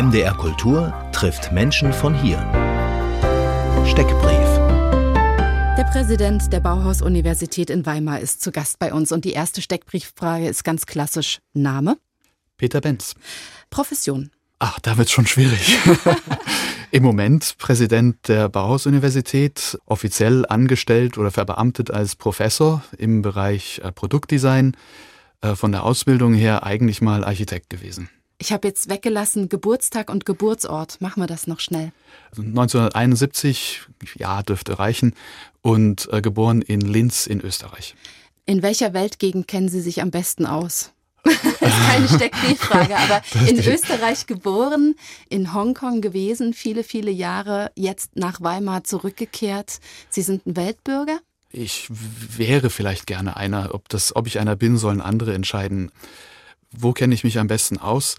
MDR Kultur trifft Menschen von hier. Steckbrief. Der Präsident der Bauhaus-Universität in Weimar ist zu Gast bei uns und die erste Steckbrieffrage ist ganz klassisch Name. Peter Benz. Profession. Ach, da wird's schon schwierig. Im Moment Präsident der Bauhaus-Universität, offiziell angestellt oder verbeamtet als Professor im Bereich äh, Produktdesign, äh, von der Ausbildung her eigentlich mal Architekt gewesen. Ich habe jetzt weggelassen Geburtstag und Geburtsort. Machen wir das noch schnell. 1971, also ja, dürfte reichen, und äh, geboren in Linz in Österreich. In welcher Weltgegend kennen Sie sich am besten aus? das ist keine Steckbrieffrage, aber in Österreich geboren, in Hongkong gewesen, viele, viele Jahre, jetzt nach Weimar zurückgekehrt. Sie sind ein Weltbürger? Ich wäre vielleicht gerne einer. Ob, das, ob ich einer bin, sollen andere entscheiden. Wo kenne ich mich am besten aus?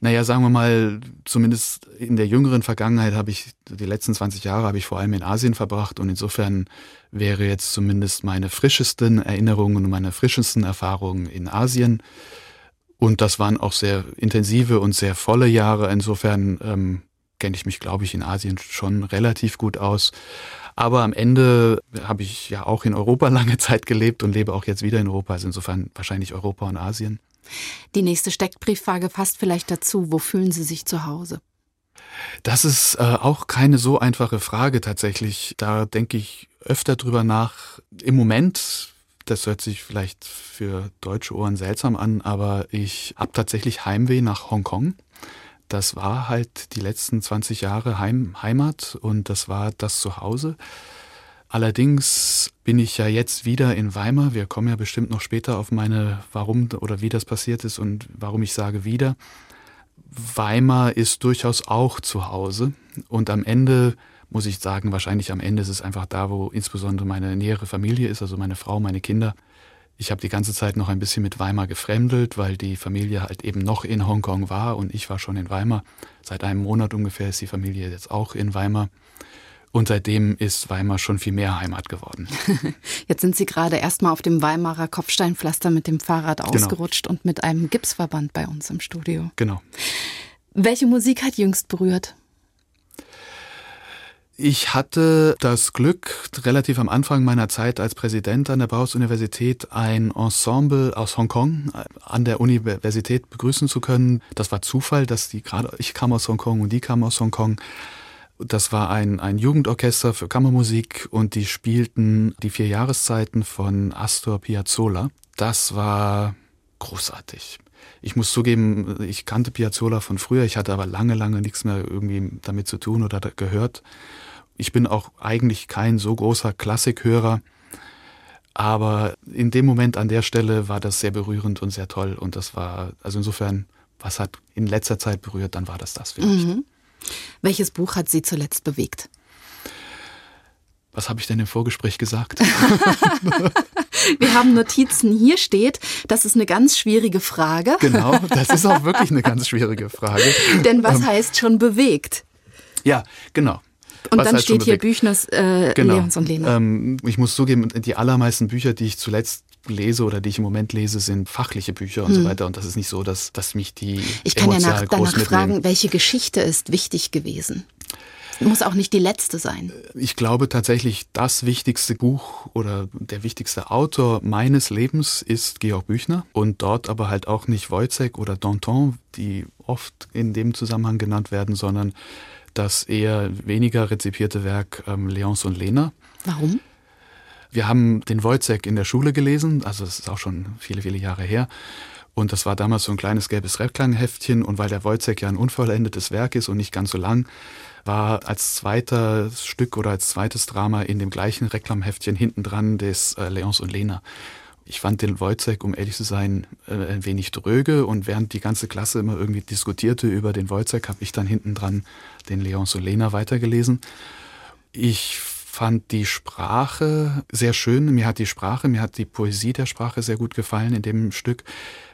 Naja, sagen wir mal, zumindest in der jüngeren Vergangenheit habe ich, die letzten 20 Jahre habe ich vor allem in Asien verbracht und insofern wäre jetzt zumindest meine frischesten Erinnerungen und meine frischesten Erfahrungen in Asien. Und das waren auch sehr intensive und sehr volle Jahre. Insofern ähm, kenne ich mich, glaube ich, in Asien schon relativ gut aus. Aber am Ende habe ich ja auch in Europa lange Zeit gelebt und lebe auch jetzt wieder in Europa. Also insofern wahrscheinlich Europa und Asien. Die nächste Steckbrieffrage fasst vielleicht dazu, wo fühlen Sie sich zu Hause? Das ist äh, auch keine so einfache Frage tatsächlich. Da denke ich öfter drüber nach. Im Moment, das hört sich vielleicht für deutsche Ohren seltsam an, aber ich habe tatsächlich Heimweh nach Hongkong. Das war halt die letzten 20 Jahre Heim, Heimat und das war das Zuhause. Allerdings bin ich ja jetzt wieder in Weimar. Wir kommen ja bestimmt noch später auf meine, warum oder wie das passiert ist und warum ich sage wieder. Weimar ist durchaus auch zu Hause. Und am Ende muss ich sagen, wahrscheinlich am Ende ist es einfach da, wo insbesondere meine nähere Familie ist, also meine Frau, meine Kinder. Ich habe die ganze Zeit noch ein bisschen mit Weimar gefremdelt, weil die Familie halt eben noch in Hongkong war und ich war schon in Weimar. Seit einem Monat ungefähr ist die Familie jetzt auch in Weimar. Und seitdem ist Weimar schon viel mehr Heimat geworden. Jetzt sind Sie gerade erstmal auf dem Weimarer Kopfsteinpflaster mit dem Fahrrad genau. ausgerutscht und mit einem Gipsverband bei uns im Studio. Genau. Welche Musik hat jüngst berührt? Ich hatte das Glück, relativ am Anfang meiner Zeit als Präsident an der Bauhaus-Universität ein Ensemble aus Hongkong an der Universität begrüßen zu können. Das war Zufall, dass die gerade, ich kam aus Hongkong und die kam aus Hongkong. Das war ein, ein Jugendorchester für Kammermusik und die spielten die vier Jahreszeiten von Astor Piazzolla. Das war großartig. Ich muss zugeben, ich kannte Piazzolla von früher, ich hatte aber lange, lange nichts mehr irgendwie damit zu tun oder gehört. Ich bin auch eigentlich kein so großer Klassikhörer, aber in dem Moment an der Stelle war das sehr berührend und sehr toll und das war, also insofern, was hat in letzter Zeit berührt, dann war das das vielleicht. Mhm. Welches Buch hat Sie zuletzt bewegt? Was habe ich denn im Vorgespräch gesagt? Wir haben Notizen. Hier steht, das ist eine ganz schwierige Frage. Genau, das ist auch wirklich eine ganz schwierige Frage. Denn was ähm, heißt schon bewegt? Ja, genau. Und was dann steht hier Büchners äh, genau. Leons und Lena. Ähm, ich muss zugeben, die allermeisten Bücher, die ich zuletzt lese oder die ich im Moment lese, sind fachliche Bücher und hm. so weiter. Und das ist nicht so, dass, dass mich die. Ich kann ja nach, danach fragen, welche Geschichte ist wichtig gewesen? Muss auch nicht die letzte sein. Ich glaube tatsächlich, das wichtigste Buch oder der wichtigste Autor meines Lebens ist Georg Büchner und dort aber halt auch nicht Wojciech oder Danton, die oft in dem Zusammenhang genannt werden, sondern das eher weniger rezipierte Werk ähm, Leons und Lena. Warum? Wir haben den Wojciech in der Schule gelesen, also das ist auch schon viele, viele Jahre her. Und das war damals so ein kleines gelbes Reklamheftchen. Und weil der Wojciech ja ein unvollendetes Werk ist und nicht ganz so lang, war als zweites Stück oder als zweites Drama in dem gleichen Reklamheftchen hinten dran des äh, Leons und Lena. Ich fand den Wojciech, um ehrlich zu sein, äh, ein wenig dröge und während die ganze Klasse immer irgendwie diskutierte über den Wojciech, habe ich dann hinten dran den Leons und Lena weitergelesen. Ich fand die Sprache sehr schön. Mir hat die Sprache, mir hat die Poesie der Sprache sehr gut gefallen in dem Stück.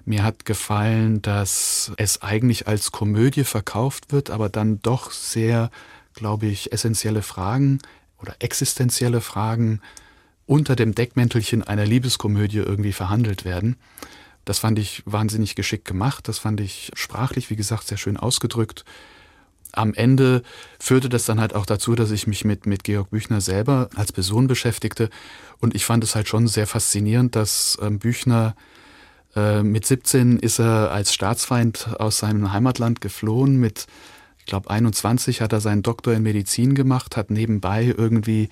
Mir hat gefallen, dass es eigentlich als Komödie verkauft wird, aber dann doch sehr, glaube ich, essentielle Fragen oder existenzielle Fragen unter dem Deckmäntelchen einer Liebeskomödie irgendwie verhandelt werden. Das fand ich wahnsinnig geschickt gemacht. Das fand ich sprachlich, wie gesagt, sehr schön ausgedrückt. Am Ende führte das dann halt auch dazu, dass ich mich mit, mit Georg Büchner selber als Person beschäftigte. Und ich fand es halt schon sehr faszinierend, dass ähm, Büchner äh, mit 17 ist er als Staatsfeind aus seinem Heimatland geflohen. Mit, ich glaube, 21 hat er seinen Doktor in Medizin gemacht, hat nebenbei irgendwie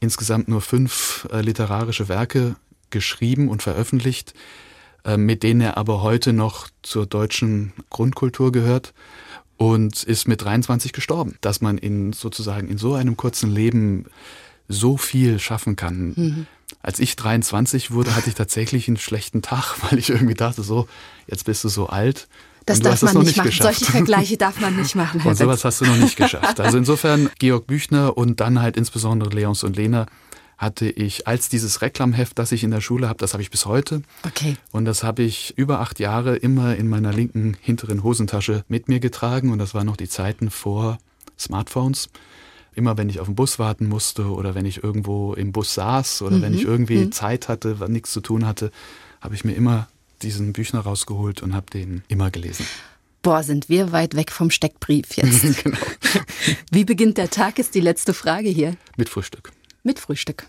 insgesamt nur fünf äh, literarische Werke geschrieben und veröffentlicht, äh, mit denen er aber heute noch zur deutschen Grundkultur gehört und ist mit 23 gestorben. Dass man in sozusagen in so einem kurzen Leben so viel schaffen kann. Mhm. Als ich 23 wurde, hatte ich tatsächlich einen schlechten Tag, weil ich irgendwie dachte, so, jetzt bist du so alt. Das darf man nicht machen. Geschafft. Solche Vergleiche darf man nicht machen. und sowas hast du noch nicht geschafft. Also insofern Georg Büchner und dann halt insbesondere Leons und Lena hatte ich als dieses Reklamheft, das ich in der Schule habe, das habe ich bis heute. Okay. Und das habe ich über acht Jahre immer in meiner linken hinteren Hosentasche mit mir getragen. Und das waren noch die Zeiten vor Smartphones. Immer wenn ich auf den Bus warten musste oder wenn ich irgendwo im Bus saß oder mhm. wenn ich irgendwie mhm. Zeit hatte, nichts zu tun hatte, habe ich mir immer diesen Büchner rausgeholt und habe den immer gelesen. Boah, sind wir weit weg vom Steckbrief jetzt. genau. Wie beginnt der Tag, ist die letzte Frage hier. Mit Frühstück mit Frühstück.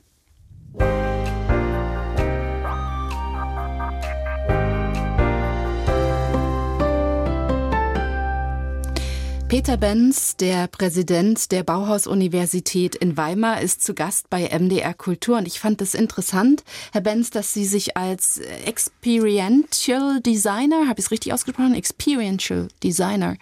Peter Benz, der Präsident der Bauhaus-Universität in Weimar, ist zu Gast bei MDR Kultur. Und ich fand es interessant, Herr Benz, dass Sie sich als Experiential Designer, habe ich es richtig ausgesprochen? Experiential Designer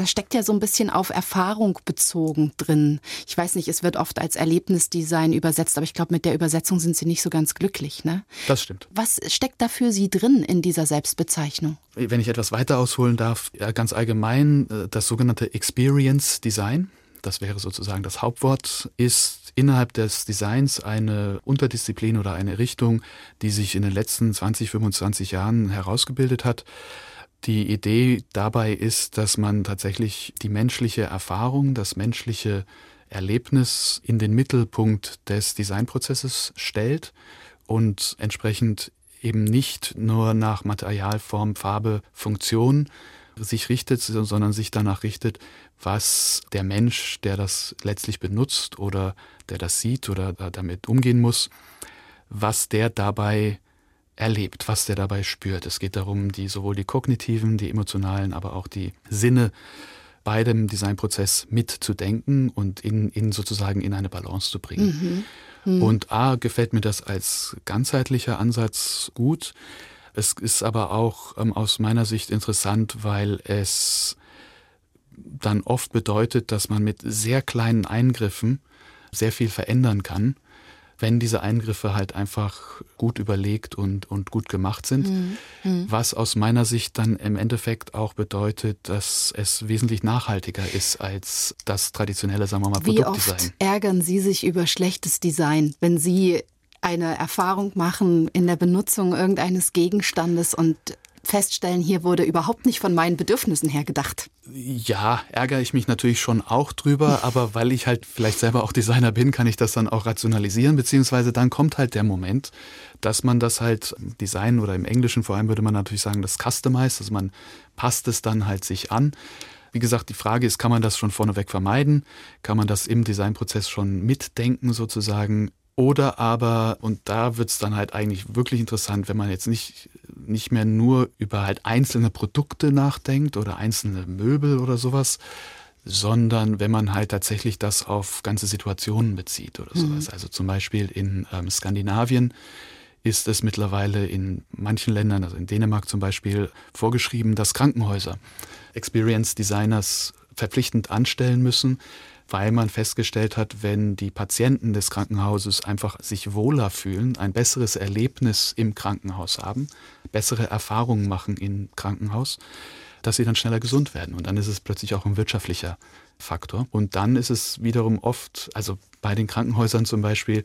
das steckt ja so ein bisschen auf Erfahrung bezogen drin. Ich weiß nicht, es wird oft als Erlebnisdesign übersetzt, aber ich glaube, mit der Übersetzung sind Sie nicht so ganz glücklich, ne? Das stimmt. Was steckt da für Sie drin in dieser Selbstbezeichnung? Wenn ich etwas weiter ausholen darf, ja, ganz allgemein, äh, das sogenannte Experience Design, das wäre sozusagen das Hauptwort, ist innerhalb des Designs eine Unterdisziplin oder eine Richtung, die sich in den letzten 20, 25 Jahren herausgebildet hat. Die Idee dabei ist, dass man tatsächlich die menschliche Erfahrung, das menschliche Erlebnis in den Mittelpunkt des Designprozesses stellt und entsprechend eben nicht nur nach Material, Form, Farbe, Funktion sich richtet, sondern sich danach richtet, was der Mensch, der das letztlich benutzt oder der das sieht oder damit umgehen muss, was der dabei erlebt, was der dabei spürt. Es geht darum, die sowohl die kognitiven, die emotionalen, aber auch die Sinne bei dem Designprozess mitzudenken und in, in sozusagen in eine Balance zu bringen. Mhm. Mhm. Und A gefällt mir das als ganzheitlicher Ansatz gut. Es ist aber auch ähm, aus meiner Sicht interessant, weil es dann oft bedeutet, dass man mit sehr kleinen Eingriffen sehr viel verändern kann wenn diese Eingriffe halt einfach gut überlegt und, und gut gemacht sind. Mhm. mhm. Was aus meiner Sicht dann im Endeffekt auch bedeutet, dass es wesentlich nachhaltiger ist als das traditionelle, sagen wir mal, Produktdesign. Wie oft ärgern Sie sich über schlechtes Design, wenn Sie eine Erfahrung machen in der Benutzung irgendeines Gegenstandes und feststellen, hier wurde überhaupt nicht von meinen Bedürfnissen her gedacht. Ja, ärgere ich mich natürlich schon auch drüber, aber weil ich halt vielleicht selber auch Designer bin, kann ich das dann auch rationalisieren, beziehungsweise dann kommt halt der Moment, dass man das halt Design oder im Englischen vor allem würde man natürlich sagen, das Customize, also man passt es dann halt sich an. Wie gesagt, die Frage ist, kann man das schon vorneweg vermeiden? Kann man das im Designprozess schon mitdenken sozusagen? Oder aber, und da wird es dann halt eigentlich wirklich interessant, wenn man jetzt nicht, nicht mehr nur über halt einzelne Produkte nachdenkt oder einzelne Möbel oder sowas, sondern wenn man halt tatsächlich das auf ganze Situationen bezieht oder mhm. sowas. Also zum Beispiel in ähm, Skandinavien ist es mittlerweile in manchen Ländern, also in Dänemark zum Beispiel, vorgeschrieben, dass Krankenhäuser Experience Designers verpflichtend anstellen müssen, weil man festgestellt hat, wenn die Patienten des Krankenhauses einfach sich wohler fühlen, ein besseres Erlebnis im Krankenhaus haben, bessere Erfahrungen machen im Krankenhaus, dass sie dann schneller gesund werden. Und dann ist es plötzlich auch ein wirtschaftlicher Faktor. Und dann ist es wiederum oft, also bei den Krankenhäusern zum Beispiel,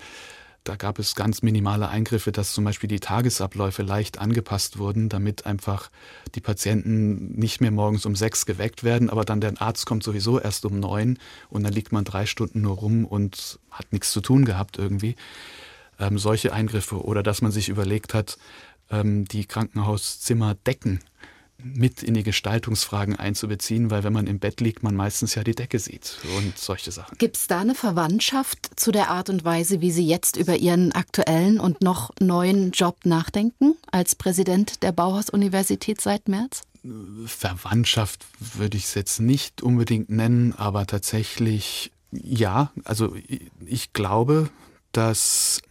da gab es ganz minimale Eingriffe, dass zum Beispiel die Tagesabläufe leicht angepasst wurden, damit einfach die Patienten nicht mehr morgens um sechs geweckt werden, aber dann der Arzt kommt sowieso erst um neun und dann liegt man drei Stunden nur rum und hat nichts zu tun gehabt irgendwie. Ähm, solche Eingriffe oder dass man sich überlegt hat, ähm, die Krankenhauszimmerdecken mit in die Gestaltungsfragen einzubeziehen, weil wenn man im Bett liegt, man meistens ja die Decke sieht und solche Sachen. Gibt es da eine Verwandtschaft zu der Art und Weise, wie Sie jetzt über Ihren aktuellen und noch neuen Job nachdenken als Präsident der Bauhaus-Universität seit März? Verwandtschaft würde ich es jetzt nicht unbedingt nennen, aber tatsächlich ja. Also ich glaube, dass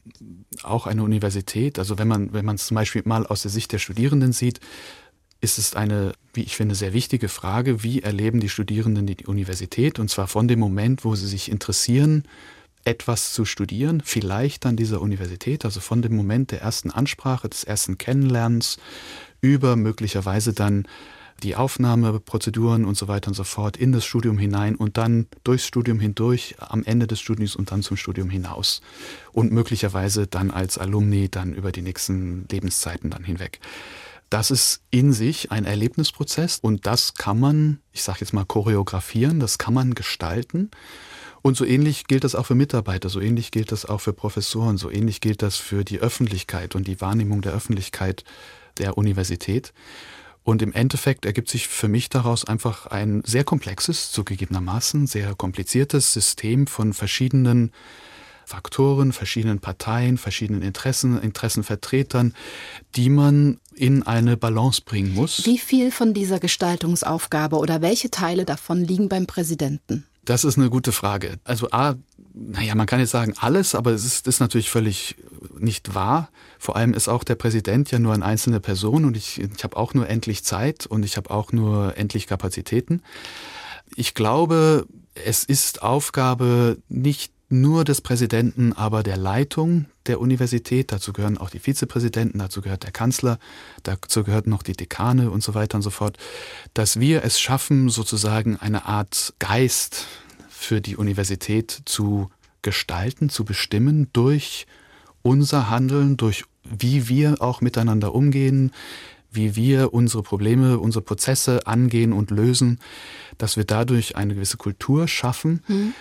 auch eine Universität, also wenn man wenn man es zum Beispiel mal aus der Sicht der Studierenden sieht, ist es eine, wie ich finde, sehr wichtige Frage, wie erleben die Studierenden die Universität und zwar von dem Moment, wo sie sich interessieren, etwas zu studieren, vielleicht an dieser Universität, also von dem Moment der ersten Ansprache, des ersten Kennenlernens über möglicherweise dann die Aufnahmeprozeduren und so weiter und so fort in das Studium hinein und dann durchs Studium hindurch, am Ende des Studiums und dann zum Studium hinaus. Und möglicherweise dann als Alumni dann über die nächsten Lebenszeiten dann hinweg. Das ist in sich ein Erlebnisprozess und das kann man, ich sage jetzt mal, choreografieren, das kann man gestalten. Und so ähnlich gilt das auch für Mitarbeiter, so ähnlich gilt das auch für Professoren, so ähnlich gilt das für die Öffentlichkeit und die Wahrnehmung der Öffentlichkeit der Universität. Und im Endeffekt ergibt sich für mich daraus einfach ein sehr komplexes, zugegebenermaßen sehr kompliziertes System von verschiedenen Faktoren, verschiedenen Parteien, verschiedenen Interessen, Interessenvertretern, die man in eine Balance bringen muss. Wie viel von dieser Gestaltungsaufgabe oder welche Teile davon liegen beim Präsidenten? Das ist eine gute Frage. Also A, naja, man kann jetzt sagen alles, aber es ist, ist natürlich völlig nicht wahr. Vor allem ist auch der Präsident ja nur eine einzelne Person und ich, ich habe auch nur endlich Zeit und ich habe auch nur endlich Kapazitäten. Ich glaube, es ist Aufgabe nicht nur des Präsidenten, aber der Leitung der Universität. Dazu gehören auch die Vizepräsidenten, dazu gehört der Kanzler, dazu gehört noch die Dekane und so weiter und so fort, dass wir es schaffen, sozusagen eine Art Geist für die Universität zu gestalten, zu bestimmen durch unser Handeln, durch wie wir auch miteinander umgehen, wie wir unsere Probleme, unsere Prozesse angehen und lösen, dass wir dadurch eine gewisse Kultur schaffen. Mhm.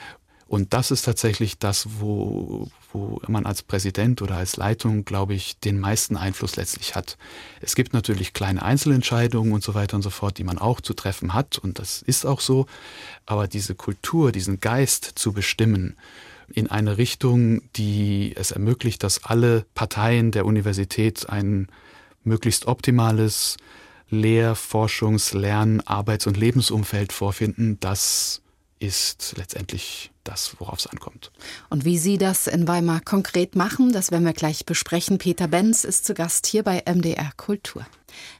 Und das ist tatsächlich das, wo, wo man als Präsident oder als Leitung, glaube ich, den meisten Einfluss letztlich hat. Es gibt natürlich kleine Einzelentscheidungen und so weiter und so fort, die man auch zu treffen hat. Und das ist auch so. Aber diese Kultur, diesen Geist zu bestimmen, in eine Richtung, die es ermöglicht, dass alle Parteien der Universität ein möglichst optimales Lehr-, Forschungs-, Lern-, Arbeits- und Lebensumfeld vorfinden, das ist letztendlich das, worauf es ankommt. Und wie Sie das in Weimar konkret machen, das werden wir gleich besprechen. Peter Benz ist zu Gast hier bei MDR Kultur.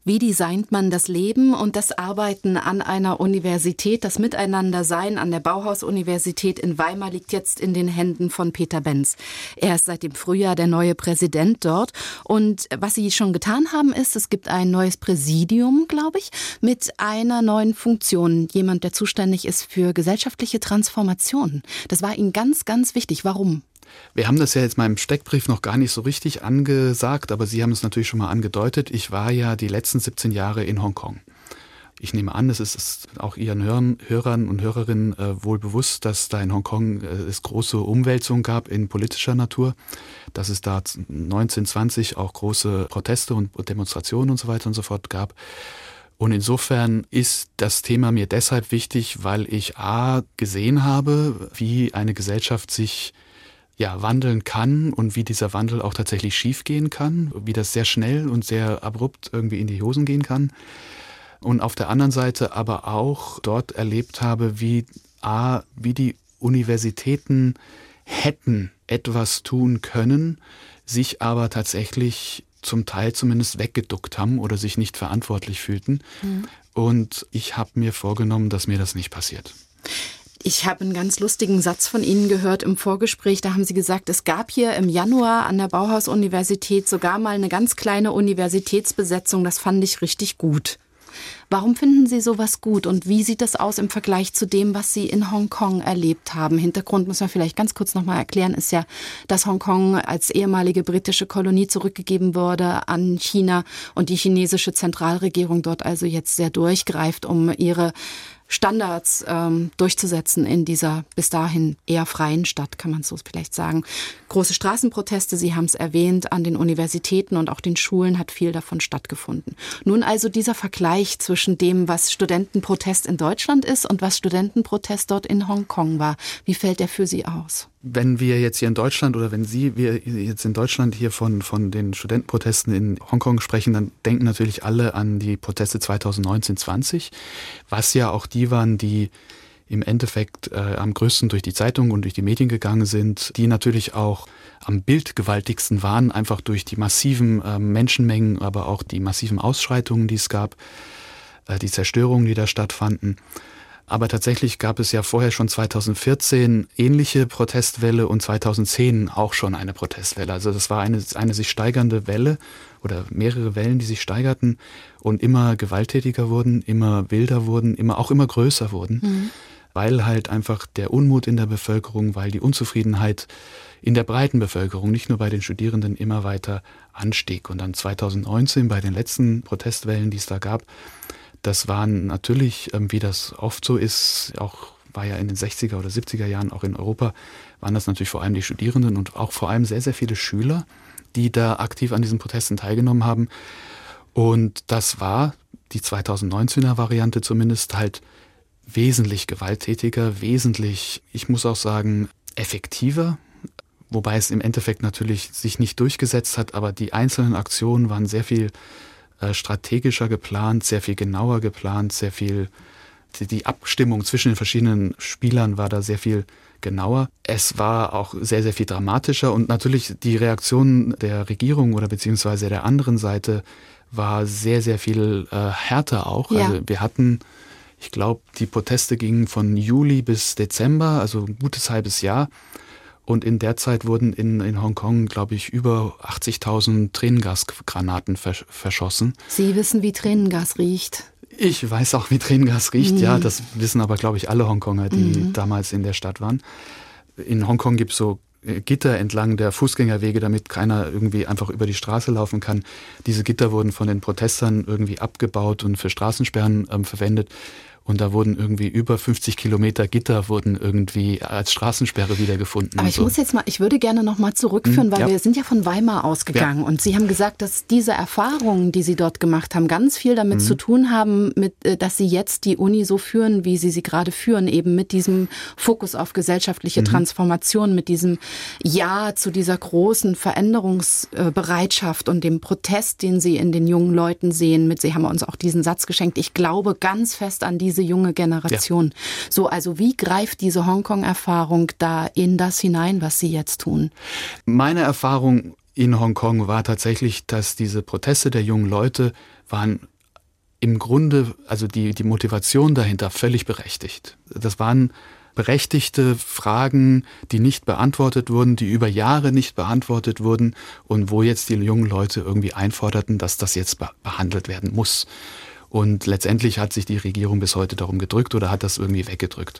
Wie designt man das Leben und das Arbeiten an einer Universität? Das Miteinandersein an der Bauhaus-Universität in Weimar liegt jetzt in den Händen von Peter Benz. Er ist seit dem Frühjahr der neue Präsident dort. Und was Sie schon getan haben, ist, es gibt ein neues Präsidium, glaube ich, mit einer neuen Funktion. Jemand, der zuständig ist für gesellschaftliche Transformation. Das war Ihnen ganz, ganz wichtig. Warum? Wir haben das ja jetzt mal im Steckbrief noch gar nicht so richtig angesagt, aber Sie haben es natürlich schon mal angedeutet. Ich war ja die letzten 17 Jahre in Hongkong. Ich nehme an, es ist auch Ihren Hörern, und Hörerinnen äh, wohl bewusst, dass da in Hongkong äh, es große Umwälzungen gab in politischer Natur, dass es da 1920 auch große Proteste und Demonstrationen und so weiter und so fort gab. Und insofern ist das Thema mir deshalb wichtig, weil ich A gesehen habe, wie eine Gesellschaft sich ja, wandeln kann und wie dieser Wandel auch tatsächlich schiefgehen kann, wie das sehr schnell und sehr abrupt irgendwie in die Hosen gehen kann. Und auf der anderen Seite aber auch dort erlebt habe, wie A, wie die Universitäten hätten etwas tun können, sich aber tatsächlich zum Teil zumindest weggeduckt haben oder sich nicht verantwortlich fühlten. Mhm. Und ich habe mir vorgenommen, dass mir das nicht passiert. Ich habe einen ganz lustigen Satz von Ihnen gehört im Vorgespräch. Da haben Sie gesagt, es gab hier im Januar an der Bauhaus-Universität sogar mal eine ganz kleine Universitätsbesetzung. Das fand ich richtig gut. Warum finden Sie sowas gut und wie sieht das aus im Vergleich zu dem, was Sie in Hongkong erlebt haben? Hintergrund muss man vielleicht ganz kurz nochmal erklären, ist ja, dass Hongkong als ehemalige britische Kolonie zurückgegeben wurde an China und die chinesische Zentralregierung dort also jetzt sehr durchgreift, um ihre Standards ähm, durchzusetzen in dieser bis dahin eher freien Stadt, kann man so vielleicht sagen. Große Straßenproteste, Sie haben es erwähnt, an den Universitäten und auch den Schulen hat viel davon stattgefunden. Nun also dieser Vergleich zwischen dem, was Studentenprotest in Deutschland ist und was Studentenprotest dort in Hongkong war. Wie fällt der für Sie aus? Wenn wir jetzt hier in Deutschland oder wenn Sie wir jetzt in Deutschland hier von, von den Studentenprotesten in Hongkong sprechen, dann denken natürlich alle an die Proteste 2019-20, was ja auch die waren, die im Endeffekt äh, am größten durch die Zeitung und durch die Medien gegangen sind, die natürlich auch am bildgewaltigsten waren, einfach durch die massiven äh, Menschenmengen, aber auch die massiven Ausschreitungen, die es gab, äh, die Zerstörungen, die da stattfanden. Aber tatsächlich gab es ja vorher schon 2014 ähnliche Protestwelle und 2010 auch schon eine Protestwelle. Also das war eine, eine sich steigernde Welle oder mehrere Wellen, die sich steigerten und immer gewalttätiger wurden, immer wilder wurden, immer auch immer größer wurden. Mhm weil halt einfach der Unmut in der Bevölkerung, weil die Unzufriedenheit in der breiten Bevölkerung, nicht nur bei den Studierenden, immer weiter anstieg. Und dann 2019 bei den letzten Protestwellen, die es da gab, das waren natürlich, ähm, wie das oft so ist, auch war ja in den 60er oder 70er Jahren auch in Europa, waren das natürlich vor allem die Studierenden und auch vor allem sehr, sehr viele Schüler, die da aktiv an diesen Protesten teilgenommen haben. Und das war die 2019er Variante zumindest halt wesentlich gewalttätiger, wesentlich, ich muss auch sagen, effektiver. Wobei es im Endeffekt natürlich sich nicht durchgesetzt hat, aber die einzelnen Aktionen waren sehr viel äh, strategischer geplant, sehr viel genauer geplant, sehr viel, die, Abstimmung zwischen den verschiedenen Spielern war da sehr viel genauer. Es war auch sehr, sehr viel dramatischer und natürlich die Reaktion der Regierung oder beziehungsweise der anderen Seite war sehr, sehr viel äh, härter auch. Ja. Also wir hatten ich glaube, die Proteste gingen von Juli bis Dezember, also ein gutes halbes Jahr. Und in der Zeit wurden in, in Hongkong, glaube ich, über 80.000 Tränengasgranaten versch verschossen. Sie wissen, wie Tränengas riecht. Ich weiß auch, wie Tränengas riecht, mhm. ja. Das wissen aber, glaube ich, alle Hongkonger, die mhm. damals in der Stadt waren. In Hongkong gibt es so äh, Gitter entlang der Fußgängerwege, damit keiner irgendwie einfach über die Straße laufen kann. Diese Gitter wurden von den Protestern irgendwie abgebaut und für Straßensperren ähm, verwendet. Und da wurden irgendwie über 50 Kilometer Gitter wurden irgendwie als Straßensperre wiedergefunden. Aber ich so. muss jetzt mal, ich würde gerne noch mal zurückführen, hm, weil ja. wir sind ja von Weimar ausgegangen ja. und Sie haben gesagt, dass diese Erfahrungen, die Sie dort gemacht haben, ganz viel damit mhm. zu tun haben, mit, äh, dass Sie jetzt die Uni so führen, wie Sie sie gerade führen, eben mit diesem Fokus auf gesellschaftliche mhm. Transformation, mit diesem Ja zu dieser großen Veränderungsbereitschaft und dem Protest, den Sie in den jungen Leuten sehen. Mit Sie haben uns auch diesen Satz geschenkt. Ich glaube ganz fest an diese diese junge Generation. Ja. So, also wie greift diese Hongkong-Erfahrung da in das hinein, was Sie jetzt tun? Meine Erfahrung in Hongkong war tatsächlich, dass diese Proteste der jungen Leute waren im Grunde, also die, die Motivation dahinter völlig berechtigt. Das waren berechtigte Fragen, die nicht beantwortet wurden, die über Jahre nicht beantwortet wurden und wo jetzt die jungen Leute irgendwie einforderten, dass das jetzt behandelt werden muss. Und letztendlich hat sich die Regierung bis heute darum gedrückt oder hat das irgendwie weggedrückt.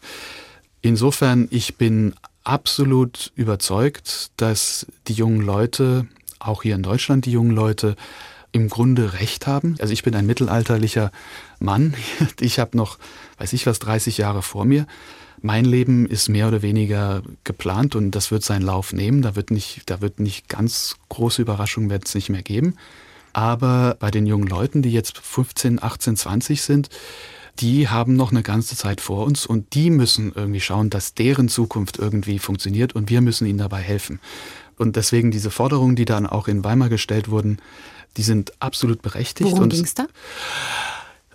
Insofern, ich bin absolut überzeugt, dass die jungen Leute, auch hier in Deutschland die jungen Leute, im Grunde recht haben. Also ich bin ein mittelalterlicher Mann. Ich habe noch, weiß ich was, 30 Jahre vor mir. Mein Leben ist mehr oder weniger geplant und das wird seinen Lauf nehmen. Da wird nicht, da wird nicht ganz große Überraschungen wird es nicht mehr geben. Aber bei den jungen Leuten, die jetzt 15, 18, 20 sind, die haben noch eine ganze Zeit vor uns und die müssen irgendwie schauen, dass deren Zukunft irgendwie funktioniert und wir müssen ihnen dabei helfen. Und deswegen diese Forderungen, die dann auch in Weimar gestellt wurden, die sind absolut berechtigt. Worum ging es da?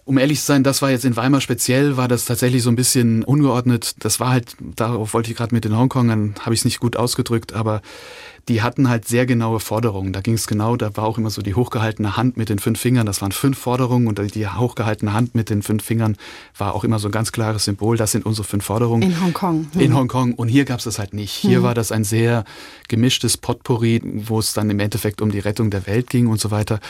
Um ehrlich zu sein, das war jetzt in Weimar speziell, war das tatsächlich so ein bisschen ungeordnet. Das war halt, darauf wollte ich gerade mit den Hongkongern, habe ich es nicht gut ausgedrückt, aber die hatten halt sehr genaue Forderungen. Da ging es genau, da war auch immer so die hochgehaltene Hand mit den fünf Fingern. Das waren fünf Forderungen und die hochgehaltene Hand mit den fünf Fingern war auch immer so ein ganz klares Symbol. Das sind unsere fünf Forderungen. In Hongkong. Hm. In Hongkong. Und hier gab es das halt nicht. Hier hm. war das ein sehr gemischtes Potpourri, wo es dann im Endeffekt um die Rettung der Welt ging und so weiter.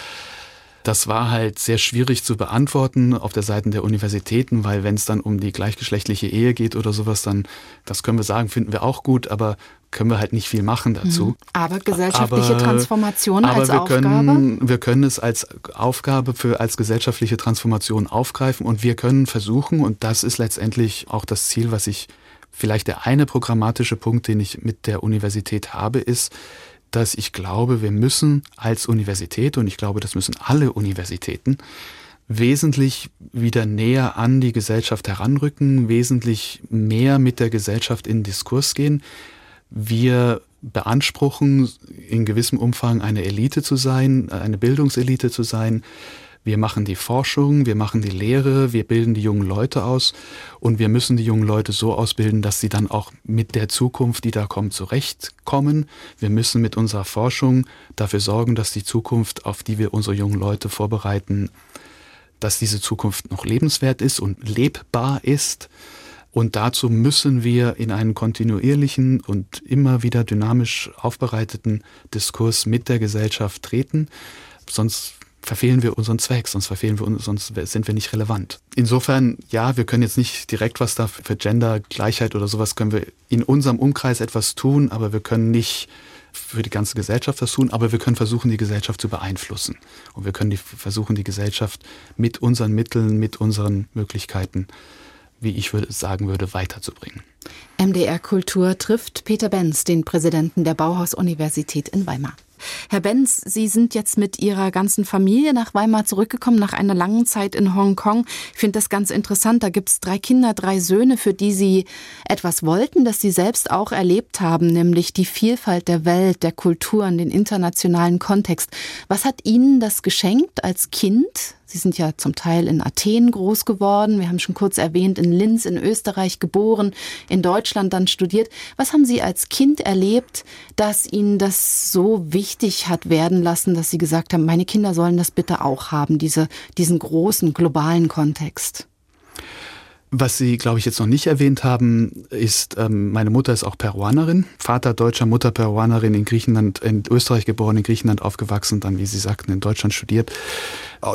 Das war halt sehr schwierig zu beantworten auf der Seite der Universitäten, weil wenn es dann um die gleichgeschlechtliche Ehe geht oder sowas, dann, das können wir sagen, finden wir auch gut, aber können wir halt nicht viel machen dazu. Mhm. Aber gesellschaftliche aber, Transformation aber als wir Aufgabe? Können, wir können es als Aufgabe für als gesellschaftliche Transformation aufgreifen und wir können versuchen, und das ist letztendlich auch das Ziel, was ich vielleicht der eine programmatische Punkt, den ich mit der Universität habe, ist, dass ich glaube, wir müssen als Universität, und ich glaube, das müssen alle Universitäten, wesentlich wieder näher an die Gesellschaft heranrücken, wesentlich mehr mit der Gesellschaft in Diskurs gehen, wir beanspruchen in gewissem Umfang eine Elite zu sein, eine Bildungselite zu sein. Wir machen die Forschung, wir machen die Lehre, wir bilden die jungen Leute aus und wir müssen die jungen Leute so ausbilden, dass sie dann auch mit der Zukunft, die da kommt, zurechtkommen. Wir müssen mit unserer Forschung dafür sorgen, dass die Zukunft, auf die wir unsere jungen Leute vorbereiten, dass diese Zukunft noch lebenswert ist und lebbar ist. Und dazu müssen wir in einen kontinuierlichen und immer wieder dynamisch aufbereiteten Diskurs mit der Gesellschaft treten. Sonst verfehlen wir unseren Zweck, sonst verfehlen wir uns, sonst sind wir nicht relevant. Insofern, ja, wir können jetzt nicht direkt was da für Gendergleichheit oder sowas können wir in unserem Umkreis etwas tun, aber wir können nicht für die ganze Gesellschaft das tun, aber wir können versuchen, die Gesellschaft zu beeinflussen. Und wir können die, versuchen, die Gesellschaft mit unseren Mitteln, mit unseren Möglichkeiten wie ich würde, sagen würde, weiterzubringen. MDR Kultur trifft Peter Benz, den Präsidenten der Bauhaus-Universität in Weimar. Herr Benz, Sie sind jetzt mit Ihrer ganzen Familie nach Weimar zurückgekommen, nach einer langen Zeit in Hongkong. Ich finde das ganz interessant. Da gibt es drei Kinder, drei Söhne, für die Sie etwas wollten, das Sie selbst auch erlebt haben, nämlich die Vielfalt der Welt, der Kulturen, den internationalen Kontext. Was hat Ihnen das geschenkt als Kind? Sie sind ja zum Teil in Athen groß geworden. Wir haben schon kurz erwähnt, in Linz in Österreich geboren, in Deutschland dann studiert. Was haben Sie als Kind erlebt, dass Ihnen das so wichtig hat werden lassen, dass Sie gesagt haben, meine Kinder sollen das bitte auch haben, diese, diesen großen globalen Kontext? Was Sie, glaube ich, jetzt noch nicht erwähnt haben, ist, ähm, meine Mutter ist auch Peruanerin, Vater Deutscher, Mutter Peruanerin, in Griechenland, in Österreich geboren, in Griechenland aufgewachsen, dann, wie Sie sagten, in Deutschland studiert.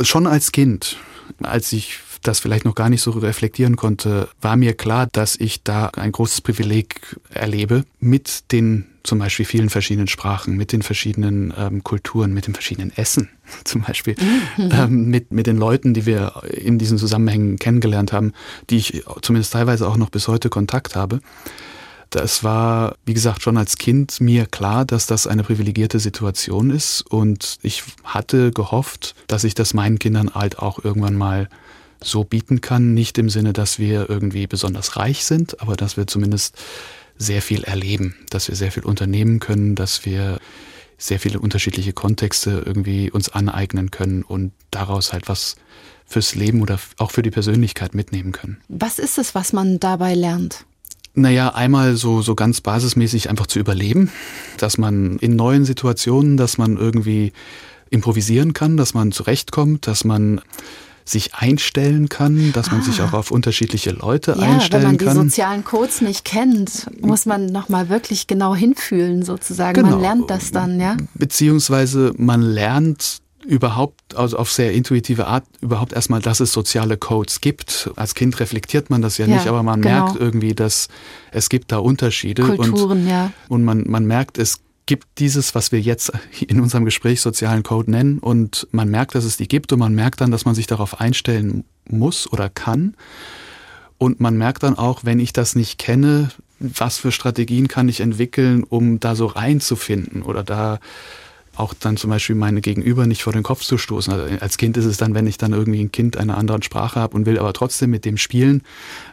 Schon als Kind, als ich das vielleicht noch gar nicht so reflektieren konnte, war mir klar, dass ich da ein großes Privileg erlebe mit den zum Beispiel vielen verschiedenen Sprachen, mit den verschiedenen ähm, Kulturen, mit dem verschiedenen Essen zum Beispiel, mhm. ähm, mit, mit den Leuten, die wir in diesen Zusammenhängen kennengelernt haben, die ich zumindest teilweise auch noch bis heute Kontakt habe. Das war, wie gesagt, schon als Kind mir klar, dass das eine privilegierte Situation ist und ich hatte gehofft, dass ich das meinen Kindern halt auch irgendwann mal so bieten kann. Nicht im Sinne, dass wir irgendwie besonders reich sind, aber dass wir zumindest sehr viel erleben, dass wir sehr viel unternehmen können, dass wir sehr viele unterschiedliche Kontexte irgendwie uns aneignen können und daraus halt was fürs Leben oder auch für die Persönlichkeit mitnehmen können. Was ist es, was man dabei lernt? Naja, einmal so, so ganz basismäßig einfach zu überleben, dass man in neuen Situationen, dass man irgendwie improvisieren kann, dass man zurechtkommt, dass man sich einstellen kann, dass man sich ah. auch auf unterschiedliche Leute ja, einstellen kann. Wenn man die sozialen Codes nicht kennt, muss man nochmal wirklich genau hinfühlen sozusagen. Genau. Man lernt das dann, ja? Beziehungsweise man lernt überhaupt, also auf sehr intuitive Art, überhaupt erstmal, dass es soziale Codes gibt. Als Kind reflektiert man das ja, ja nicht, aber man genau. merkt irgendwie, dass es gibt da Unterschiede. Kulturen, und, ja. Und man, man merkt, es gibt dieses, was wir jetzt in unserem Gespräch sozialen Code nennen und man merkt, dass es die gibt und man merkt dann, dass man sich darauf einstellen muss oder kann. Und man merkt dann auch, wenn ich das nicht kenne, was für Strategien kann ich entwickeln, um da so reinzufinden oder da auch dann zum Beispiel meine Gegenüber nicht vor den Kopf zu stoßen. Also als Kind ist es dann, wenn ich dann irgendwie ein Kind einer anderen Sprache habe und will aber trotzdem mit dem spielen,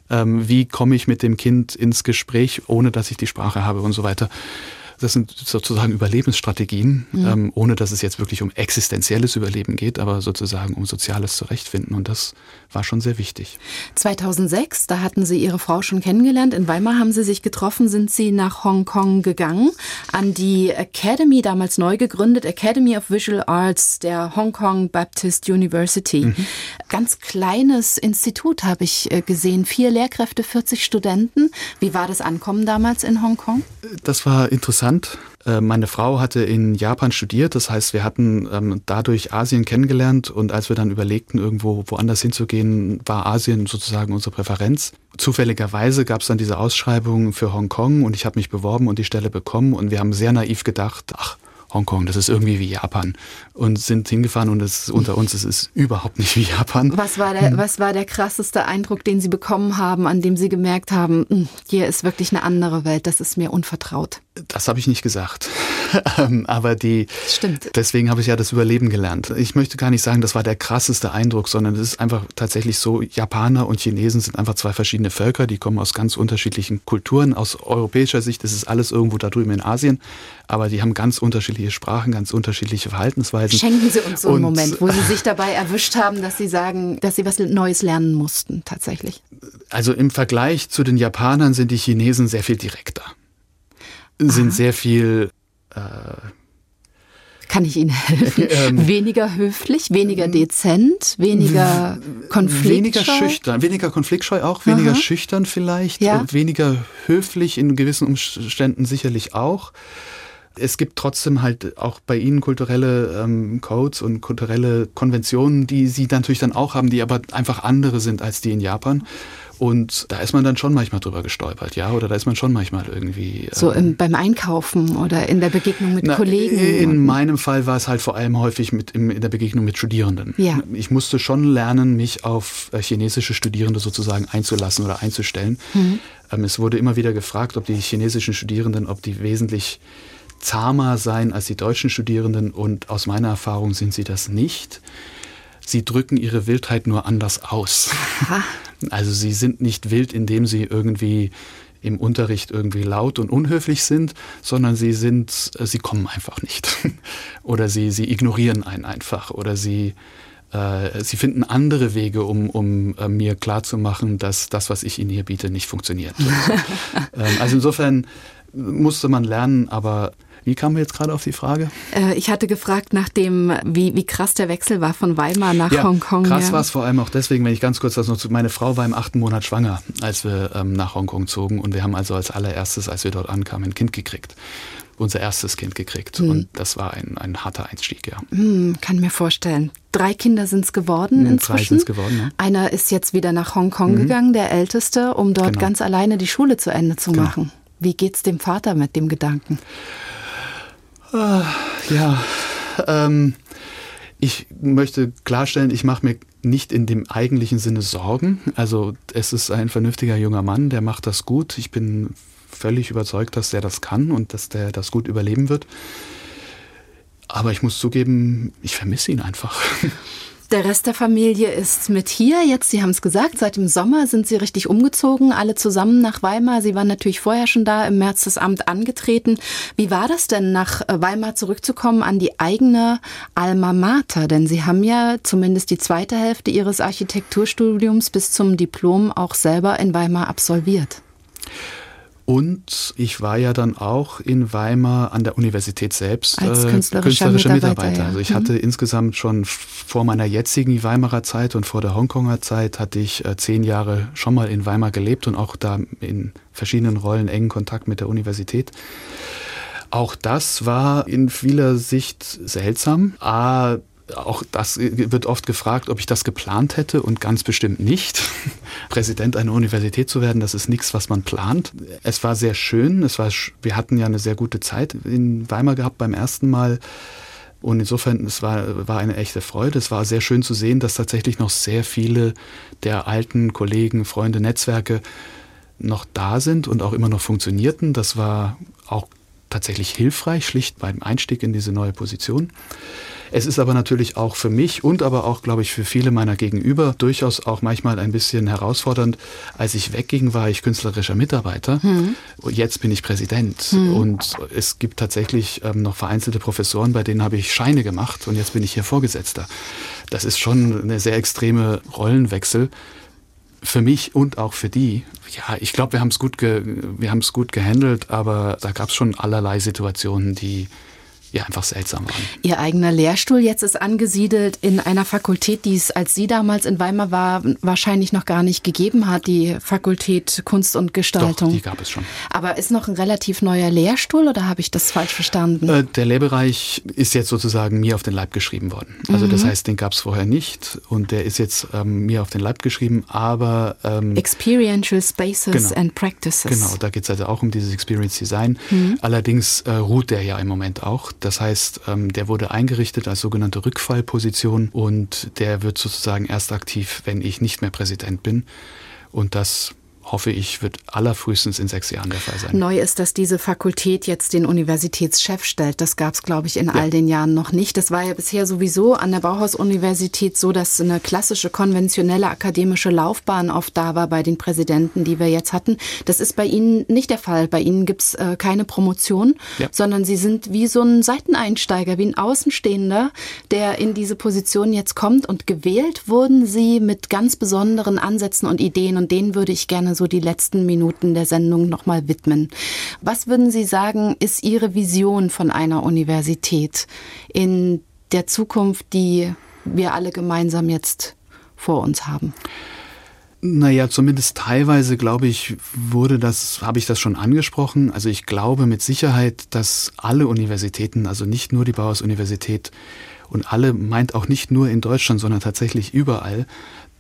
ähm, wie komme ich mit dem Kind ins Gespräch, ohne dass ich die Sprache habe und so weiter. Das sind sozusagen Überlebensstrategien, mhm. ähm, ohne dass es jetzt wirklich um existenzielles Überleben geht, aber sozusagen um soziales Zurechtfinden. Und das war schon sehr wichtig. 2006, da hatten Sie Ihre Frau schon kennengelernt. In Weimar haben Sie sich getroffen, sind Sie nach Hongkong gegangen, an die Academy, damals neu gegründet, Academy of Visual Arts der Hong Kong Baptist University. Mhm. Ganz kleines Institut habe ich äh, gesehen, vier Lehrkräfte, 40 Studenten. Wie war das Ankommen damals in Hongkong? Das war interessant Griechenland. Äh, meine Frau hatte in Japan studiert, das heißt, wir hatten ähm, dadurch Asien kennengelernt und als wir dann überlegten, irgendwo woanders hinzugehen, war Asien sozusagen unsere Präferenz. Zufälligerweise gab es dann diese Ausschreibung für Hongkong und ich habe mich beworben und die Stelle bekommen und wir haben sehr naiv gedacht, ach, Hongkong, das ist irgendwie wie Japan und sind hingefahren und es unter uns, es ist überhaupt nicht wie Japan. Was war der, was war der krasseste Eindruck, den Sie bekommen haben, an dem Sie gemerkt haben, hm, hier ist wirklich eine andere Welt, das ist mir unvertraut? Das habe ich nicht gesagt. Ähm, aber die. Stimmt. Deswegen habe ich ja das Überleben gelernt. Ich möchte gar nicht sagen, das war der krasseste Eindruck, sondern es ist einfach tatsächlich so, Japaner und Chinesen sind einfach zwei verschiedene Völker, die kommen aus ganz unterschiedlichen Kulturen. Aus europäischer Sicht ist es alles irgendwo da drüben in Asien, aber die haben ganz unterschiedliche Sprachen, ganz unterschiedliche Verhaltensweisen. Schenken Sie uns so einen und, Moment, wo Sie sich dabei erwischt haben, dass Sie sagen, dass Sie was Neues lernen mussten, tatsächlich. Also im Vergleich zu den Japanern sind die Chinesen sehr viel direkter sind Aha. sehr viel. Äh, kann ich Ihnen helfen? Ähm, weniger höflich, weniger dezent, weniger konfliktscheu? Weniger schüchtern, weniger konfliktscheu auch, weniger Aha. schüchtern vielleicht, ja. weniger höflich in gewissen Umständen sicherlich auch. Es gibt trotzdem halt auch bei Ihnen kulturelle ähm, Codes und kulturelle Konventionen, die Sie natürlich dann auch haben, die aber einfach andere sind als die in Japan. Und da ist man dann schon manchmal drüber gestolpert, ja, oder da ist man schon manchmal irgendwie. So im, ähm, beim Einkaufen oder in der Begegnung mit na, Kollegen? In meinem Fall war es halt vor allem häufig mit, im, in der Begegnung mit Studierenden. Ja. Ich musste schon lernen, mich auf äh, chinesische Studierende sozusagen einzulassen oder einzustellen. Mhm. Ähm, es wurde immer wieder gefragt, ob die chinesischen Studierenden, ob die wesentlich zahmer seien als die deutschen Studierenden und aus meiner Erfahrung sind sie das nicht. Sie drücken ihre Wildheit nur anders aus. Aha. Also sie sind nicht wild, indem sie irgendwie im Unterricht irgendwie laut und unhöflich sind, sondern sie sind, äh, sie kommen einfach nicht. oder sie, sie ignorieren einen einfach oder sie, äh, sie finden andere Wege, um, um äh, mir klarzumachen, dass das, was ich ihnen hier biete, nicht funktioniert. ähm, also insofern musste man lernen, aber wie kamen wir jetzt gerade auf die Frage? Äh, ich hatte gefragt nach dem, wie, wie krass der Wechsel war von Weimar nach ja, Hongkong. Krass ja. war es vor allem auch deswegen, wenn ich ganz kurz das noch zu, meine Frau war im achten Monat schwanger, als wir ähm, nach Hongkong zogen und wir haben also als allererstes, als wir dort ankamen, ein Kind gekriegt unser erstes Kind gekriegt. Hm. Und das war ein, ein harter Einstieg, ja. Hm, kann mir vorstellen. Drei Kinder sind es geworden hm, inzwischen. Drei sind es geworden, ja. Einer ist jetzt wieder nach Hongkong mhm. gegangen, der Älteste, um dort genau. ganz alleine die Schule zu Ende zu genau. machen. Wie geht's dem Vater mit dem Gedanken? Ah, ja, ähm, ich möchte klarstellen, ich mache mir nicht in dem eigentlichen Sinne Sorgen. Also es ist ein vernünftiger junger Mann, der macht das gut. Ich bin völlig überzeugt, dass der das kann und dass der das gut überleben wird. Aber ich muss zugeben, ich vermisse ihn einfach. Der Rest der Familie ist mit hier. Jetzt, Sie haben es gesagt, seit dem Sommer sind Sie richtig umgezogen, alle zusammen nach Weimar. Sie waren natürlich vorher schon da, im März das Amt angetreten. Wie war das denn, nach äh, Weimar zurückzukommen an die eigene Alma Mater? Denn Sie haben ja zumindest die zweite Hälfte Ihres Architekturstudiums bis zum Diplom auch selber in Weimar absolviert. Und ich war ja dann auch in Weimar an der Universität selbst als äh, künstlerischer, künstlerischer Mitarbeiter. Mitarbeiter. Ja. Also ich mhm. hatte insgesamt schon vor meiner jetzigen Weimarer Zeit und vor der Hongkonger Zeit hatte ich äh, zehn Jahre schon mal in Weimar gelebt und auch da in verschiedenen Rollen engen Kontakt mit der Universität. Auch das war in vieler Sicht seltsam. A, auch das wird oft gefragt, ob ich das geplant hätte und ganz bestimmt nicht. Präsident einer Universität zu werden, das ist nichts, was man plant. Es war sehr schön. Es war, wir hatten ja eine sehr gute Zeit in Weimar gehabt beim ersten Mal. Und insofern, es war, war eine echte Freude. Es war sehr schön zu sehen, dass tatsächlich noch sehr viele der alten Kollegen, Freunde, Netzwerke noch da sind und auch immer noch funktionierten. Das war auch tatsächlich hilfreich, schlicht beim Einstieg in diese neue Position. Es ist aber natürlich auch für mich und aber auch, glaube ich, für viele meiner Gegenüber durchaus auch manchmal ein bisschen herausfordernd. Als ich wegging, war ich künstlerischer Mitarbeiter. Hm. Jetzt bin ich Präsident. Hm. Und es gibt tatsächlich ähm, noch vereinzelte Professoren, bei denen habe ich Scheine gemacht und jetzt bin ich hier Vorgesetzter. Das ist schon eine sehr extreme Rollenwechsel für mich und auch für die. Ja, ich glaube, wir haben es gut, ge wir haben es gut gehandelt, aber da gab es schon allerlei Situationen, die ja einfach seltsam waren. Ihr eigener Lehrstuhl jetzt ist angesiedelt in einer Fakultät, die es, als Sie damals in Weimar war, wahrscheinlich noch gar nicht gegeben hat, die Fakultät Kunst und Gestaltung. Doch, die gab es schon. Aber ist noch ein relativ neuer Lehrstuhl oder habe ich das falsch verstanden? Äh, der Lehrbereich ist jetzt sozusagen mir auf den Leib geschrieben worden. Also mhm. das heißt, den gab es vorher nicht und der ist jetzt ähm, mir auf den Leib geschrieben, aber ähm, Experiential Spaces genau, and Practices. Genau, da geht es also auch um dieses Experience Design. Mhm. Allerdings äh, ruht der ja im Moment auch. Das heißt, ähm, der wurde eingerichtet als sogenannte Rückfallposition und der wird sozusagen erst aktiv, wenn ich nicht mehr Präsident bin. Und das hoffe ich, wird allerfrühestens in sechs Jahren der Fall sein. Neu ist, dass diese Fakultät jetzt den Universitätschef stellt. Das gab es, glaube ich, in ja. all den Jahren noch nicht. Das war ja bisher sowieso an der Bauhaus-Universität so, dass eine klassische, konventionelle akademische Laufbahn oft da war bei den Präsidenten, die wir jetzt hatten. Das ist bei Ihnen nicht der Fall. Bei Ihnen gibt es äh, keine Promotion, ja. sondern Sie sind wie so ein Seiteneinsteiger, wie ein Außenstehender, der in diese Position jetzt kommt. Und gewählt wurden Sie mit ganz besonderen Ansätzen und Ideen. Und denen würde ich gerne so die letzten Minuten der Sendung nochmal widmen. Was würden Sie sagen, ist Ihre Vision von einer Universität in der Zukunft, die wir alle gemeinsam jetzt vor uns haben? Naja, zumindest teilweise, glaube ich, wurde das, habe ich das schon angesprochen. Also ich glaube mit Sicherheit, dass alle Universitäten, also nicht nur die Bauhaus-Universität und alle meint auch nicht nur in Deutschland, sondern tatsächlich überall,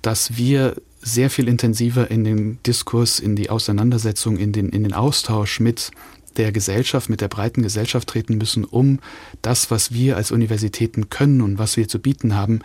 dass wir sehr viel intensiver in den Diskurs, in die Auseinandersetzung, in den, in den Austausch mit der Gesellschaft, mit der breiten Gesellschaft treten müssen, um das, was wir als Universitäten können und was wir zu bieten haben,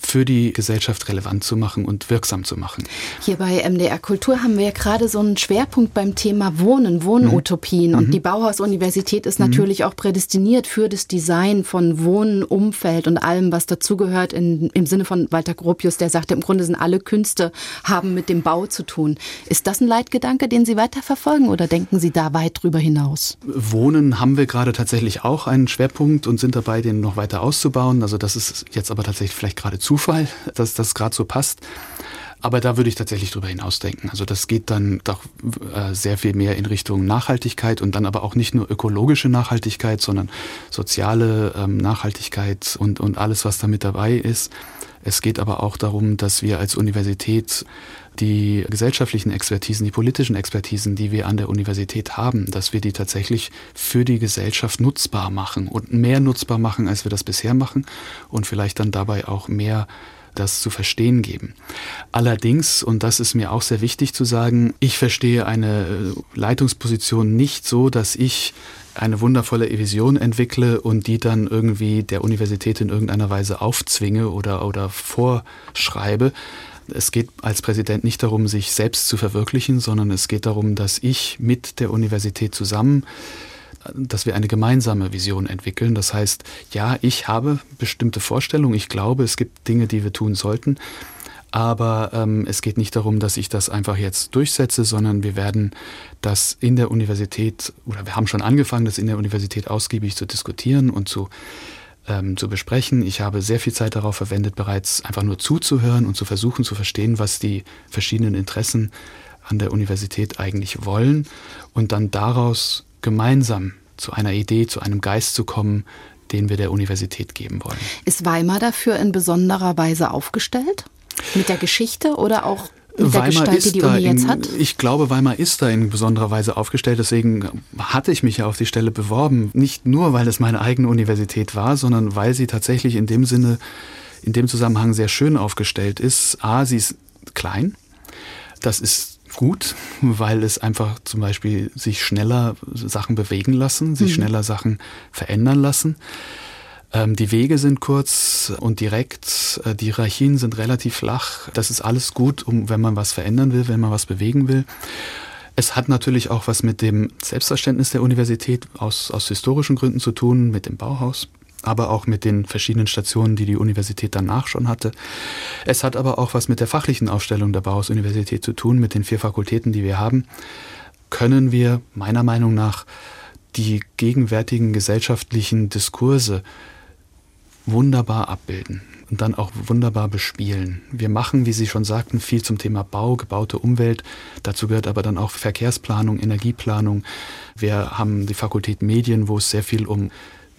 für die Gesellschaft relevant zu machen und wirksam zu machen. Hier bei MDR Kultur haben wir ja gerade so einen Schwerpunkt beim Thema Wohnen, Wohnutopien. Mhm. Und die Bauhaus-Universität ist mhm. natürlich auch prädestiniert für das Design von Wohnen, Umfeld und allem, was dazugehört, im Sinne von Walter Gropius, der sagte, im Grunde sind alle Künste, haben mit dem Bau zu tun. Ist das ein Leitgedanke, den Sie weiterverfolgen oder denken Sie da weit drüber hinaus? Wohnen haben wir gerade tatsächlich auch einen Schwerpunkt und sind dabei, den noch weiter auszubauen. Also das ist jetzt aber tatsächlich vielleicht gerade zu Zufall, dass das gerade so passt. Aber da würde ich tatsächlich drüber hinausdenken. Also das geht dann doch äh, sehr viel mehr in Richtung Nachhaltigkeit und dann aber auch nicht nur ökologische Nachhaltigkeit, sondern soziale ähm, Nachhaltigkeit und, und alles, was damit dabei ist. Es geht aber auch darum, dass wir als Universität die gesellschaftlichen Expertisen, die politischen Expertisen, die wir an der Universität haben, dass wir die tatsächlich für die Gesellschaft nutzbar machen und mehr nutzbar machen, als wir das bisher machen und vielleicht dann dabei auch mehr das zu verstehen geben. Allerdings, und das ist mir auch sehr wichtig zu sagen, ich verstehe eine äh, Leitungsposition nicht so, dass ich eine wundervolle Vision entwickle und die dann irgendwie der Universität in irgendeiner Weise aufzwinge oder, oder vorschreibe, es geht als Präsident nicht darum, sich selbst zu verwirklichen, sondern es geht darum, dass ich mit der Universität zusammen dass wir eine gemeinsame Vision entwickeln. Das heißt, ja, ich habe bestimmte Vorstellungen, ich glaube, es gibt Dinge, die wir tun sollten, aber ähm, es geht nicht darum, dass ich das einfach jetzt durchsetze, sondern wir werden das in der Universität, oder wir haben schon angefangen, das in der Universität ausgiebig zu diskutieren und zu ähm, zu besprechen. Ich habe sehr viel Zeit darauf verwendet, bereits einfach nur zuzuhören und zu versuchen zu verstehen, was die verschiedenen Interessen an der Universität eigentlich wollen und dann daraus gemeinsam zu einer Idee, zu einem Geist zu kommen, den wir der Universität geben wollen. Ist Weimar dafür in besonderer Weise aufgestellt? Mit der Geschichte oder auch mit der Weimar Gestalt, die die Uni jetzt in, hat? Ich glaube, Weimar ist da in besonderer Weise aufgestellt. Deswegen hatte ich mich ja auf die Stelle beworben. Nicht nur, weil es meine eigene Universität war, sondern weil sie tatsächlich in dem Sinne, in dem Zusammenhang sehr schön aufgestellt ist. A, sie ist klein. Das ist gut, weil es einfach zum Beispiel sich schneller Sachen bewegen lassen, sich mhm. schneller Sachen verändern lassen. Ähm, die Wege sind kurz und direkt, äh, die Hierarchien sind relativ flach. Das ist alles gut, um, wenn man was verändern will, wenn man was bewegen will. Es hat natürlich auch was mit dem Selbstverständnis der Universität aus, aus historischen Gründen zu tun, mit dem Bauhaus, aber auch mit den verschiedenen Stationen, die die Universität danach schon hatte. Es hat aber auch was mit der fachlichen Aufstellung der Bauhaus-Universität zu tun, mit den vier Fakultäten, die wir haben. Können wir meiner Meinung nach die gegenwärtigen gesellschaftlichen Diskurse wunderbar abbilden und dann auch wunderbar bespielen. Wir machen, wie Sie schon sagten, viel zum Thema Bau, gebaute Umwelt. Dazu gehört aber dann auch Verkehrsplanung, Energieplanung. Wir haben die Fakultät Medien, wo es sehr viel um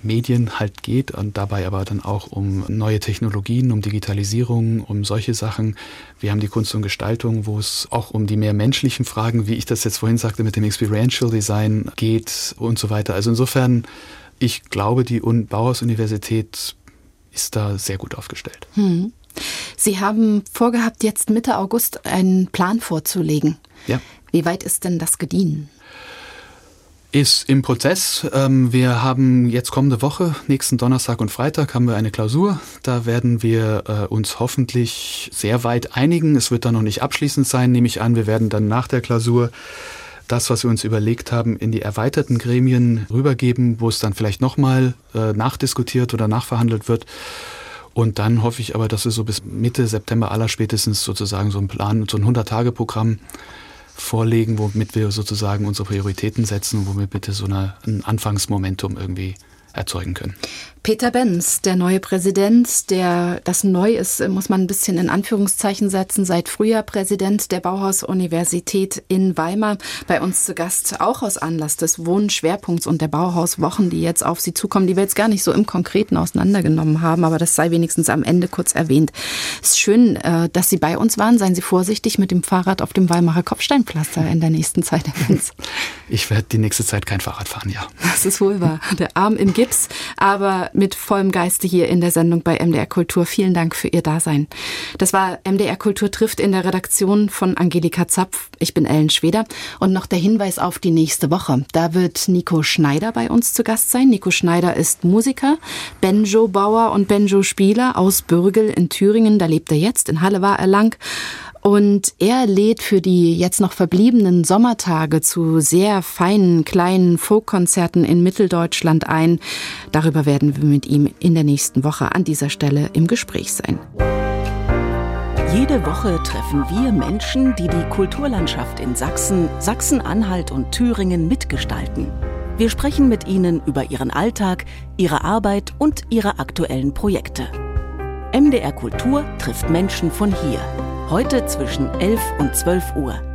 Medien halt geht und dabei aber dann auch um neue Technologien, um Digitalisierung, um solche Sachen. Wir haben die Kunst und Gestaltung, wo es auch um die mehr menschlichen Fragen, wie ich das jetzt vorhin sagte, mit dem Experiential Design geht und so weiter. Also insofern, ich glaube, die Bauhaus-Universität ist da sehr gut aufgestellt. Hm. Sie haben vorgehabt, jetzt Mitte August einen Plan vorzulegen. Ja. Wie weit ist denn das gediehen? ist im Prozess. Ähm, wir haben jetzt kommende Woche, nächsten Donnerstag und Freitag, haben wir eine Klausur. Da werden wir äh, uns hoffentlich sehr weit einigen. Es wird dann noch nicht abschließend sein, nehme ich an. Wir werden dann nach der Klausur das, was wir uns überlegt haben, in die erweiterten Gremien rübergeben, wo es dann vielleicht nochmal äh, nachdiskutiert oder nachverhandelt wird. Und dann hoffe ich aber, dass wir so bis Mitte September aller spätestens sozusagen so einen Plan, so ein 100-Tage-Programm vorlegen, womit wir sozusagen unsere Prioritäten setzen, womit bitte so eine, ein Anfangsmomentum irgendwie erzeugen können. Peter Benz, der neue Präsident, der das neu ist, muss man ein bisschen in Anführungszeichen setzen, seit Frühjahr Präsident der Bauhaus-Universität in Weimar, bei uns zu Gast, auch aus Anlass des Wohnschwerpunkts und der Bauhauswochen, die jetzt auf Sie zukommen, die wir jetzt gar nicht so im Konkreten auseinandergenommen haben, aber das sei wenigstens am Ende kurz erwähnt. Es ist schön, äh, dass Sie bei uns waren. Seien Sie vorsichtig mit dem Fahrrad auf dem Weimarer Kopfsteinpflaster in der nächsten Zeit, Herr Benz. Ich werde die nächste Zeit kein Fahrrad fahren, ja. Das ist wohl wahr. Der Arm im Gips, aber mit vollem Geiste hier in der Sendung bei MDR Kultur. Vielen Dank für Ihr Dasein. Das war MDR Kultur trifft in der Redaktion von Angelika Zapf. Ich bin Ellen Schweder. Und noch der Hinweis auf die nächste Woche. Da wird Nico Schneider bei uns zu Gast sein. Nico Schneider ist Musiker, Banjo-Bauer und Banjo-Spieler aus Bürgel in Thüringen. Da lebt er jetzt. In Halle war er lang. Und er lädt für die jetzt noch verbliebenen Sommertage zu sehr feinen kleinen Folkkonzerten in Mitteldeutschland ein. Darüber werden wir mit ihm in der nächsten Woche an dieser Stelle im Gespräch sein. Jede Woche treffen wir Menschen, die die Kulturlandschaft in Sachsen, Sachsen-Anhalt und Thüringen mitgestalten. Wir sprechen mit ihnen über ihren Alltag, ihre Arbeit und ihre aktuellen Projekte. MDR Kultur trifft Menschen von hier. Heute zwischen 11 und 12 Uhr.